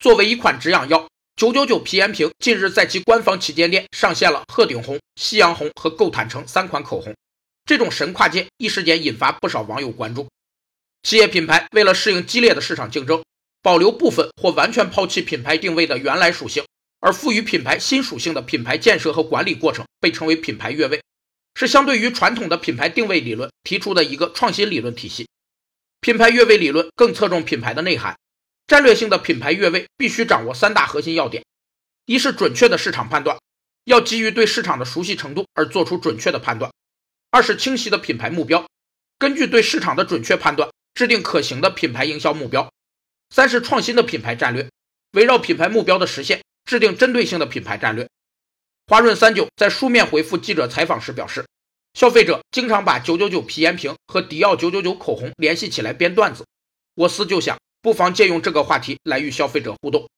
作为一款止痒药，九九九皮炎平近日在其官方旗舰店上线了鹤顶红、夕阳红和够坦橙三款口红。这种神跨界，一时间引发不少网友关注。企业品牌为了适应激烈的市场竞争，保留部分或完全抛弃品牌定位的原来属性，而赋予品牌新属性的品牌建设和管理过程，被称为品牌越位，是相对于传统的品牌定位理论提出的一个创新理论体系。品牌越位理论更侧重品牌的内涵。战略性的品牌越位必须掌握三大核心要点：一是准确的市场判断，要基于对市场的熟悉程度而做出准确的判断；二是清晰的品牌目标，根据对市场的准确判断，制定可行的品牌营销目标；三是创新的品牌战略，围绕品牌目标的实现，制定针对性的品牌战略。华润三九在书面回复记者采访时表示，消费者经常把九九九皮炎平和迪奥九九九口红联系起来编段子，我思就想。不妨借用这个话题来与消费者互动。